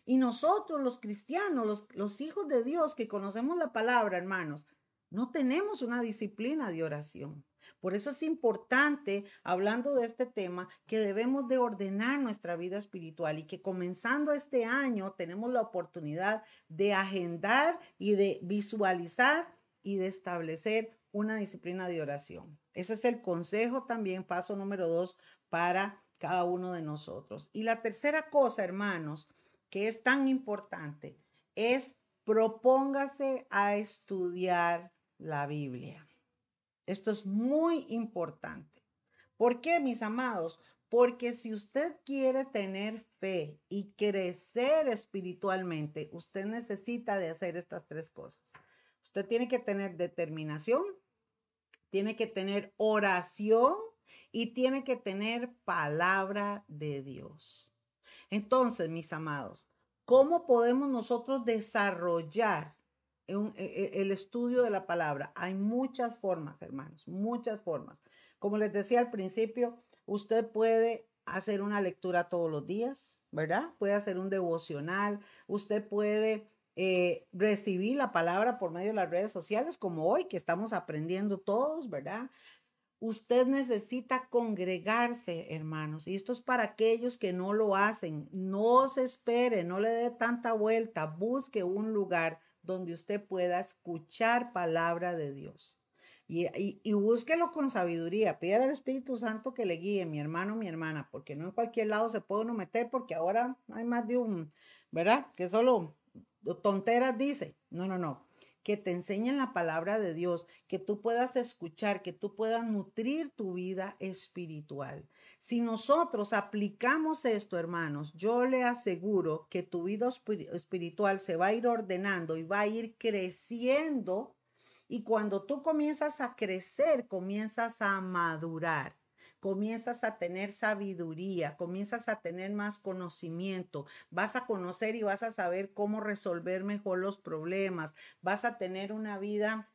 Y nosotros, los cristianos, los, los hijos de Dios que conocemos la palabra, hermanos, no tenemos una disciplina de oración. Por eso es importante, hablando de este tema, que debemos de ordenar nuestra vida espiritual y que comenzando este año tenemos la oportunidad de agendar y de visualizar y de establecer una disciplina de oración. Ese es el consejo también, paso número dos, para cada uno de nosotros. Y la tercera cosa, hermanos, que es tan importante, es propóngase a estudiar la Biblia. Esto es muy importante. ¿Por qué, mis amados? Porque si usted quiere tener fe y crecer espiritualmente, usted necesita de hacer estas tres cosas. Usted tiene que tener determinación, tiene que tener oración y tiene que tener palabra de Dios. Entonces, mis amados, ¿cómo podemos nosotros desarrollar e, e, el estudio de la palabra. Hay muchas formas, hermanos, muchas formas. Como les decía al principio, usted puede hacer una lectura todos los días, ¿verdad? Puede hacer un devocional, usted puede eh, recibir la palabra por medio de las redes sociales, como hoy que estamos aprendiendo todos, ¿verdad? Usted necesita congregarse, hermanos, y esto es para aquellos que no lo hacen. No se espere, no le dé tanta vuelta, busque un lugar donde usted pueda escuchar palabra de Dios. Y, y, búsquelo con sabiduría. Pídale al Espíritu Santo que le guíe, mi hermano, mi hermana, porque no en cualquier lado se puede uno meter, porque ahora hay más de un, ¿verdad? Que solo tonteras dice. No, no, no. Que te enseñen la palabra de Dios, que tú puedas escuchar, que tú puedas nutrir tu vida espiritual. Si nosotros aplicamos esto, hermanos, yo le aseguro que tu vida espiritual se va a ir ordenando y va a ir creciendo y cuando tú comienzas a crecer, comienzas a madurar, comienzas a tener sabiduría, comienzas a tener más conocimiento, vas a conocer y vas a saber cómo resolver mejor los problemas, vas a tener una vida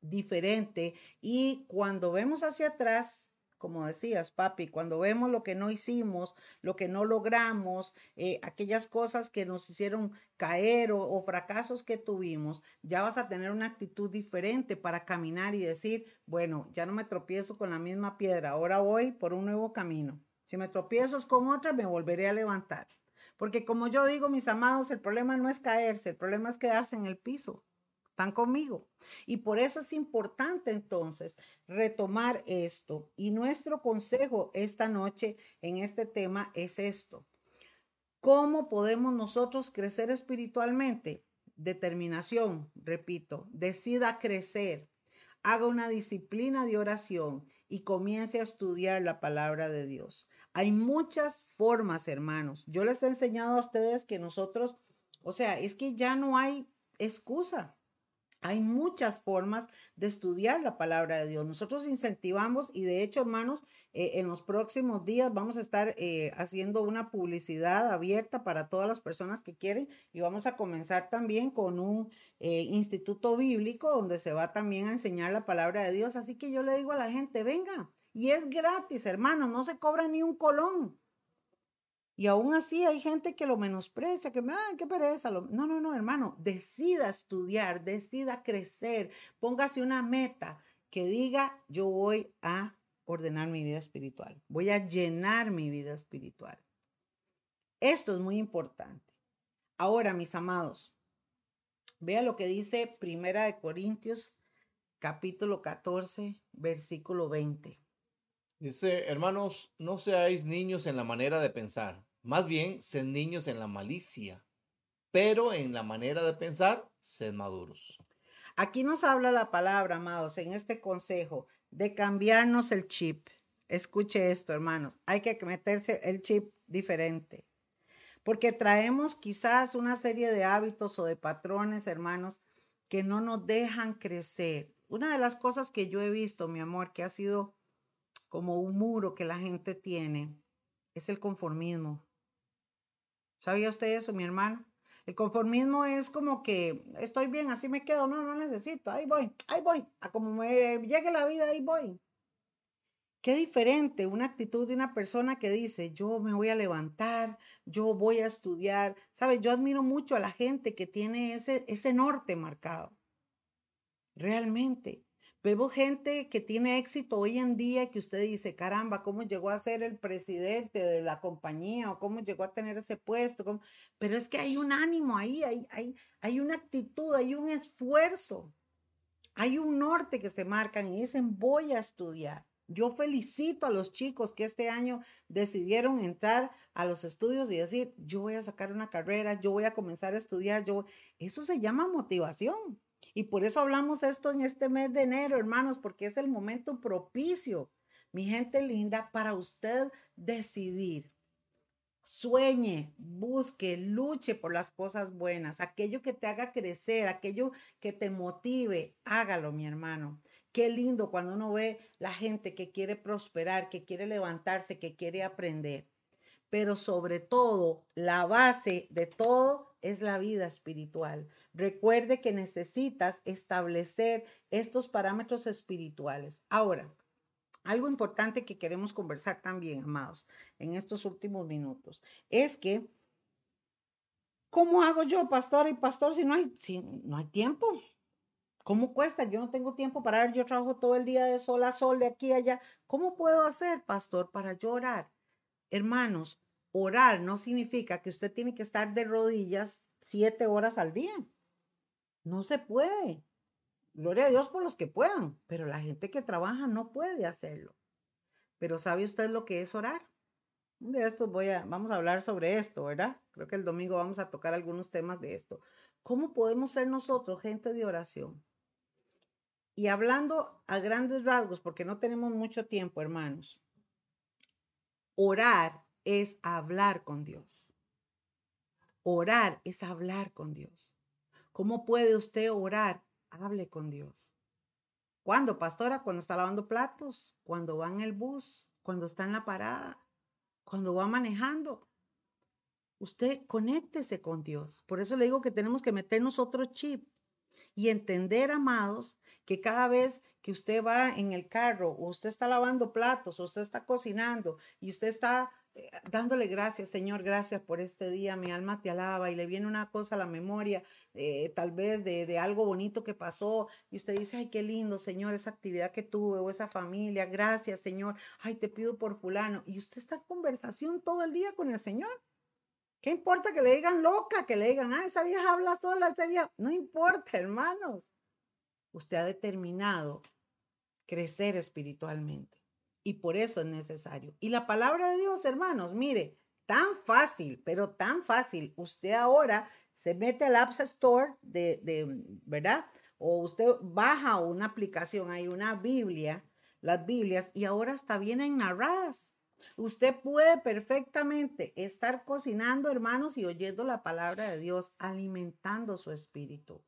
diferente y cuando vemos hacia atrás, como decías, papi, cuando vemos lo que no hicimos, lo que no logramos, eh, aquellas cosas que nos hicieron caer o, fracasos que tuvimos, ya vas a tener una actitud diferente para caminar y decir, bueno, ya no me tropiezo con la misma piedra, ahora voy por un nuevo camino. Si me tropiezo con otra, me volveré a levantar. Porque como yo digo, mis amados, el problema no es caerse, el problema es quedarse en el piso. Están conmigo. Y por eso es importante entonces retomar esto. Y nuestro consejo esta noche en este tema es esto. ¿Cómo podemos nosotros crecer espiritualmente? Determinación, repito, decida crecer, haga una disciplina de oración y comience a estudiar la palabra de Dios. Hay muchas formas, hermanos. Yo les he enseñado a ustedes que nosotros, o sea, es que ya no hay excusa. Hay muchas formas de estudiar la palabra de Dios. Nosotros incentivamos y de hecho, hermanos, eh, en los próximos días vamos a estar eh, haciendo una publicidad abierta para todas las personas que quieren y vamos a comenzar también con un eh, instituto bíblico donde se va también a enseñar la palabra de Dios. Así que yo le digo a la gente, venga, y es gratis, hermanos, no se cobra ni un colón. Y aún así hay gente que lo menosprecia, que, ah, qué pereza. No, no, no, hermano, decida estudiar, decida crecer, póngase una meta que diga, yo voy a ordenar mi vida espiritual, voy a llenar mi vida espiritual. Esto es muy importante. Ahora, mis amados, vea lo que dice Primera de Corintios, capítulo 14, versículo 20. Dice, hermanos, no seáis niños en la manera de pensar, más bien sed niños en la malicia, pero en la manera de pensar, sed maduros. Aquí nos habla la palabra, amados, en este consejo, de cambiarnos el chip. Escuche esto, hermanos, hay que meterse el chip diferente, porque traemos quizás una serie de hábitos o de patrones, hermanos, que no nos dejan crecer. Una de las cosas que yo he visto, mi amor, que ha sido como un muro que la gente tiene, es el conformismo. ¿Sabía usted eso, mi hermano? El conformismo es como que estoy bien, así me quedo, no, no necesito, ahí voy, ahí voy, a como me llegue la vida, ahí voy. Qué diferente una actitud de una persona que dice, yo me voy a levantar, yo voy a estudiar. ¿Sabe? Yo admiro mucho a la gente que tiene ese, ese norte marcado. Realmente. Veo gente que tiene éxito hoy en día que usted dice, caramba, ¿cómo llegó a ser el presidente de la compañía o cómo llegó a tener ese puesto? Pero es que hay un ánimo ahí, hay, hay, hay una actitud, hay un esfuerzo, hay un norte que se marcan y dicen, voy a estudiar. Yo felicito a los chicos que este año decidieron entrar a los estudios y decir, yo voy a sacar una carrera, yo voy a comenzar a estudiar, yo, eso se llama motivación. Y por eso hablamos esto en este mes de enero, hermanos, porque es el momento propicio, mi gente linda, para usted decidir. Sueñe, busque, luche por las cosas buenas, aquello que te haga crecer, aquello que te motive, hágalo, mi hermano. Qué lindo cuando uno ve la gente que quiere prosperar, que quiere levantarse, que quiere aprender. Pero sobre todo, la base de todo es la vida espiritual. Recuerde que necesitas establecer estos parámetros espirituales. Ahora, algo importante que queremos conversar también, amados, en estos últimos minutos, es que, ¿cómo hago yo, pastor y pastor, si no hay, si no hay tiempo? ¿Cómo cuesta? Yo no tengo tiempo para ver, yo trabajo todo el día de sol a sol, de aquí a allá. ¿Cómo puedo hacer, pastor, para llorar? Hermanos, orar no significa que usted tiene que estar de rodillas siete horas al día. No se puede. Gloria a Dios por los que puedan, pero la gente que trabaja no puede hacerlo. Pero ¿sabe usted lo que es orar? De esto voy a, vamos a hablar sobre esto, ¿verdad? Creo que el domingo vamos a tocar algunos temas de esto. ¿Cómo podemos ser nosotros gente de oración? Y hablando a grandes rasgos, porque no tenemos mucho tiempo, hermanos, orar es hablar con Dios. Orar es hablar con Dios. ¿Cómo puede usted orar? Hable con Dios. ¿Cuándo, pastora? Cuando está lavando platos, cuando va en el bus, cuando está en la parada, cuando va manejando. Usted conéctese con Dios. Por eso le digo que tenemos que meternos otro chip y entender, amados, que cada vez que usted va en el carro o usted está lavando platos o usted está cocinando y usted está dándole gracias, Señor, gracias por este día, mi alma te alaba y le viene una cosa a la memoria, eh, tal vez de, de, algo bonito que pasó y usted dice, ay, qué lindo, Señor, esa actividad que tuve o esa familia, gracias, Señor, ay, te pido por fulano y usted está en conversación todo el día con el Señor. ¿Qué importa que le digan loca, que le digan, ah, esa vieja habla sola, esa vieja? No importa, hermanos. Usted ha determinado crecer espiritualmente y por eso es necesario. Y la palabra de Dios, hermanos, mire, tan fácil, pero tan fácil. Usted ahora se mete al App Store de, de ¿verdad? O usted baja una aplicación, hay una Biblia, las Biblias, y ahora hasta vienen narradas. Usted puede perfectamente estar cocinando, hermanos, y oyendo la palabra de Dios, alimentando su espíritu.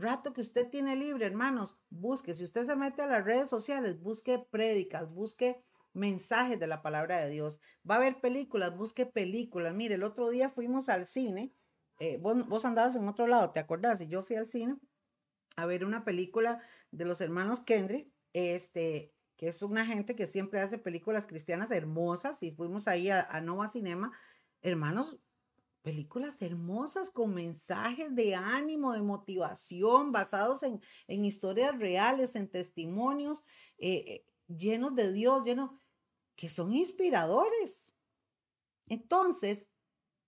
Rato que usted tiene libre, hermanos, busque. Si usted se mete a las redes sociales, busque prédicas, busque mensajes de la palabra de Dios. Va a haber películas, busque películas. Mire, el otro día fuimos al cine. Eh, vos, andabas en otro lado, ¿te acordás? Y yo fui al cine a ver una película de los hermanos Kendrick. Este, que es una gente que siempre hace películas cristianas hermosas y fuimos ahí a, Nova Cinema. Hermanos, películas hermosas con mensajes de ánimo, de motivación, basados en, en historias reales, en testimonios, eh, eh, llenos de Dios, llenos, que son inspiradores. Entonces,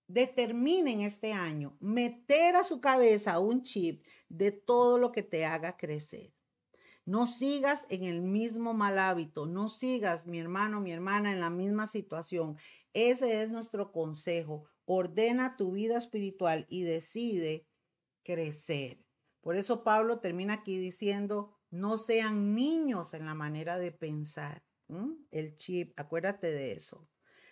determinen este año meter a su cabeza un chip de todo lo que te haga crecer. No sigas en el mismo mal hábito, no sigas, mi hermano, mi hermana, en la misma situación. Ese es nuestro consejo. Ordena tu vida espiritual y decide crecer. Por eso Pablo termina aquí diciendo, no sean niños en la manera de pensar. El chip, acuérdate de eso.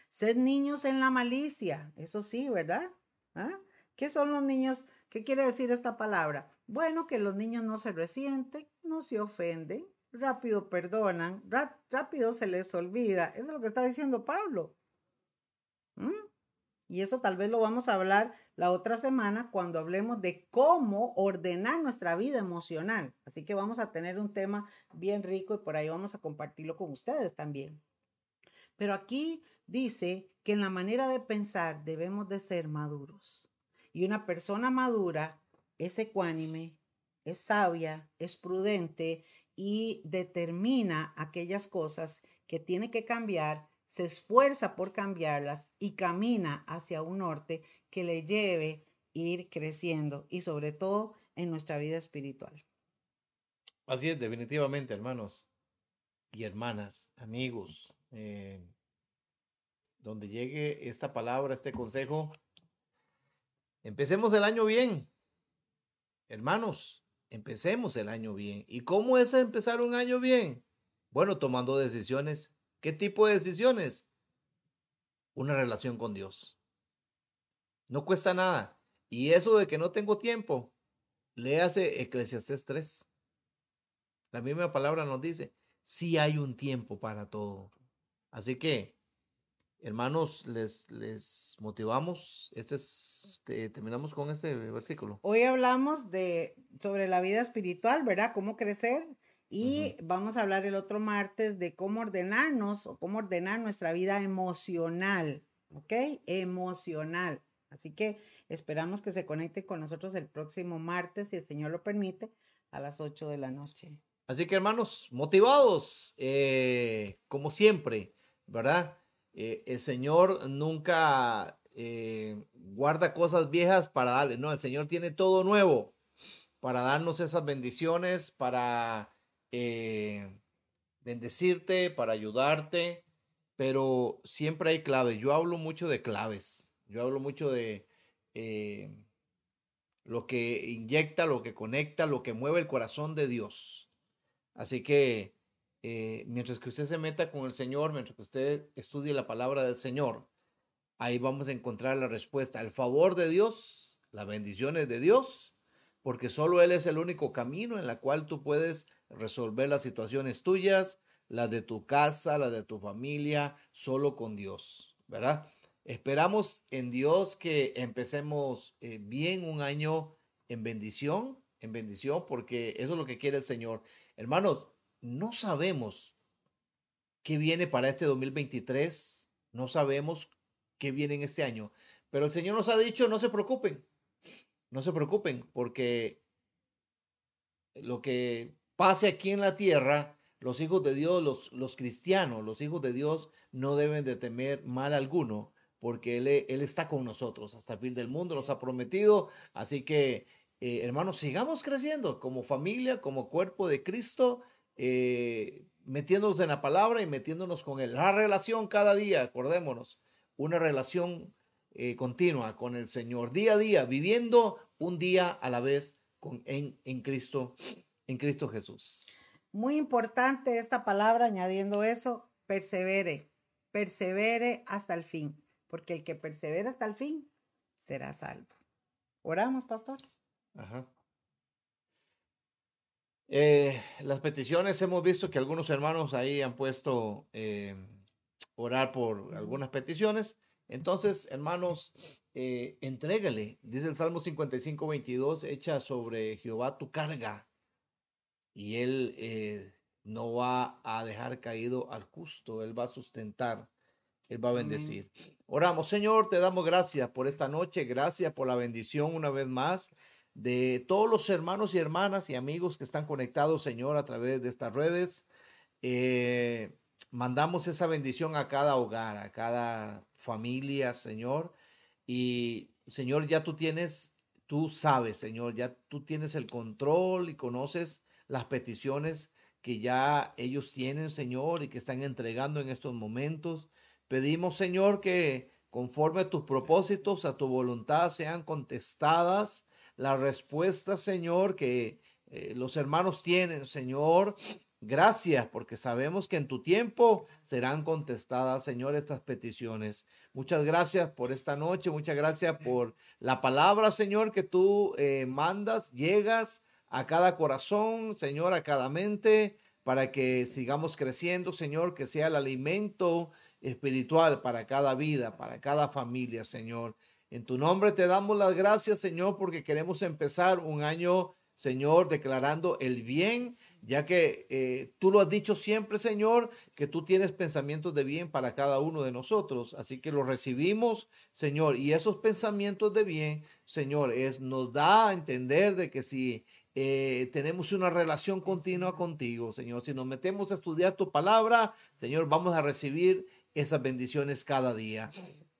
Sed niños en la malicia, eso sí, ¿verdad? ¿Ah? ¿Qué son los niños? ¿Qué quiere decir esta palabra? Bueno, que los niños no se resienten, no se ofenden, rápido perdonan, rápido se les olvida. Eso es lo que está diciendo Pablo. ¿Mm? Y eso tal vez lo vamos a hablar la otra semana cuando hablemos de cómo ordenar nuestra vida emocional. Así que vamos a tener un tema bien rico y por ahí vamos a compartirlo con ustedes también. Pero aquí dice que en la manera de pensar debemos de ser maduros. Y una persona madura es ecuánime, es sabia, es prudente y determina aquellas cosas que tiene que cambiar, se esfuerza por cambiarlas y camina hacia un norte que le lleve ir creciendo y sobre todo en nuestra vida espiritual. Así es, definitivamente, hermanos y hermanas, amigos, eh, donde llegue esta palabra, este consejo, empecemos el año bien, Hermanos, empecemos el año bien. ¿Y cómo es empezar un año bien? Bueno, tomando decisiones. ¿Qué tipo de decisiones? Una relación con Dios. No cuesta nada. Y eso de que no tengo tiempo, léase Eclesiastes 3. La misma palabra nos dice, si hay un tiempo para todo. Así que Hermanos, les, les motivamos. Este es, terminamos con este versículo. Hoy hablamos de sobre la vida espiritual, ¿verdad? Cómo crecer. Y vamos a hablar el otro martes de cómo ordenarnos o cómo ordenar nuestra vida emocional. ¿Ok? Emocional. Así que esperamos que se conecte con nosotros el próximo martes, si el Señor lo permite, a las 8 de la noche. Así que hermanos, motivados, eh, como siempre, ¿verdad? Eh, el Señor nunca eh, guarda cosas viejas para darle, no, el Señor tiene todo nuevo. para darnos esas bendiciones, para eh, bendecirte, para ayudarte, pero siempre hay claves. Yo hablo mucho de claves, yo hablo mucho de eh, lo que inyecta, lo que conecta, lo que mueve el corazón de Dios. Así que eh, mientras que usted se meta con el Señor, mientras que usted estudie la palabra del Señor, ahí vamos a encontrar la respuesta. El favor de Dios, las bendiciones de Dios, porque solo Él es el único camino en la cual tú puedes resolver las situaciones tuyas, las de tu casa, las de tu familia, solo con Dios, ¿verdad? Esperamos en Dios que empecemos eh, bien un año en bendición, en bendición, porque eso es lo que quiere el Señor. Hermanos, no sabemos qué viene para este 2023, no sabemos qué viene en este año, pero el Señor nos ha dicho, no se preocupen, no se preocupen, porque lo que pase aquí en la tierra, los hijos de Dios, los, los cristianos, los hijos de Dios no deben de temer mal alguno, porque Él, él está con nosotros hasta el fin del mundo, nos ha prometido, así que eh, hermanos, sigamos creciendo como familia, como cuerpo de Cristo eh, metiéndonos en la palabra y metiéndonos con él. La relación cada día, acordémonos, una relación eh, continua con el Señor, día a día, viviendo un día a la vez con, en, en Cristo, en Cristo Jesús. Muy importante esta palabra, añadiendo eso, persevere, persevere hasta el fin, porque el que persevera hasta el fin será salvo. Oramos, pastor. Ajá. Eh, las peticiones, hemos visto que algunos hermanos ahí han puesto eh, orar por algunas peticiones. Entonces, hermanos, eh, entrégale, dice el Salmo 55, 22, echa sobre Jehová tu carga y él eh, no va a dejar caído al justo, él va a sustentar, él va a bendecir. Oramos, Señor, te damos gracias por esta noche, gracias por la bendición una vez más de todos los hermanos y hermanas y amigos que están conectados, Señor, a través de estas redes. Eh, mandamos esa bendición a cada hogar, a cada familia, Señor. Y, Señor, ya tú tienes, tú sabes, Señor, ya tú tienes el control y conoces las peticiones que ya ellos tienen, Señor, y que están entregando en estos momentos. Pedimos, Señor, que conforme a tus propósitos, a tu voluntad, sean contestadas la respuesta, Señor, que eh, los hermanos tienen, Señor. Gracias, porque sabemos que en tu tiempo serán contestadas, Señor, estas peticiones. Muchas gracias por esta noche, muchas gracias por la palabra, Señor, que tú eh, mandas, llegas a cada corazón, Señor, a cada mente, para que sigamos creciendo, Señor, que sea el alimento espiritual para cada vida, para cada familia, Señor. En tu nombre te damos las gracias, Señor, porque queremos empezar un año, Señor, declarando el bien, ya que eh, tú lo has dicho siempre, Señor, que tú tienes pensamientos de bien para cada uno de nosotros. Así que lo recibimos, Señor, y esos pensamientos de bien, Señor, es, nos da a entender de que si eh, tenemos una relación continua contigo, Señor, si nos metemos a estudiar tu palabra, Señor, vamos a recibir esas bendiciones cada día.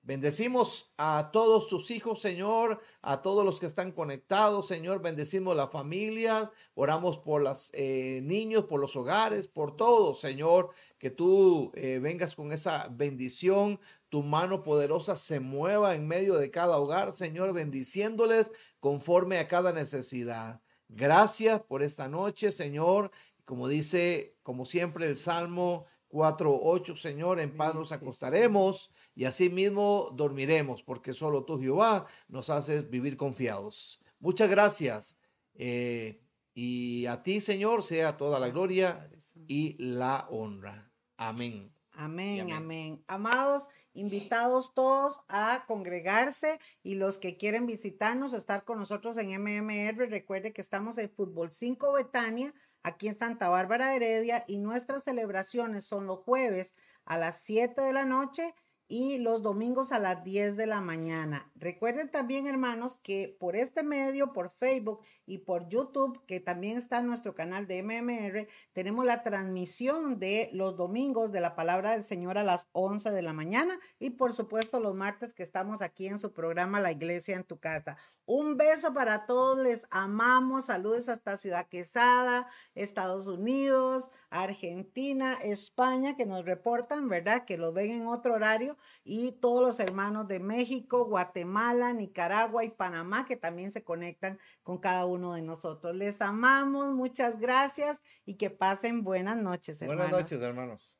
Bendecimos a todos tus hijos, Señor, a todos los que están conectados, Señor. Bendecimos las familias, oramos por los eh, niños, por los hogares, por todos, Señor. Que tú eh, vengas con esa bendición, tu mano poderosa se mueva en medio de cada hogar, Señor, bendiciéndoles conforme a cada necesidad. Gracias por esta noche, Señor. Como dice, como siempre, el Salmo 4.8, Señor, en paz nos acostaremos y así mismo dormiremos, porque solo tú, Jehová, nos haces vivir confiados. Muchas gracias. Eh, y a ti, Señor, sea toda la gloria y la honra. Amén. Amén, amén. Amados, invitados todos a congregarse y los que quieren visitarnos, estar con nosotros en MMR, recuerde que estamos en Fútbol 5 Betania, aquí en Santa Bárbara Heredia, y nuestras celebraciones son los jueves a las 7 de la noche y los domingos a las 10 de la mañana. Recuerden también, hermanos, que por este medio, por Facebook, y por YouTube, que también está en nuestro canal de MMR, tenemos la transmisión de los domingos de la palabra del Señor a las 11 de la mañana y por supuesto los martes que estamos aquí en su programa La Iglesia en tu casa. Un beso para todos, les amamos, saludos hasta Ciudad Quesada, Estados Unidos, Argentina, España, que nos reportan, ¿verdad? Que lo ven en otro horario, y todos los hermanos de México, Guatemala, Nicaragua y Panamá, que también se conectan con cada uno de nosotros. Les amamos, muchas gracias y que pasen buenas noches, hermanos. Buenas noches, hermanos.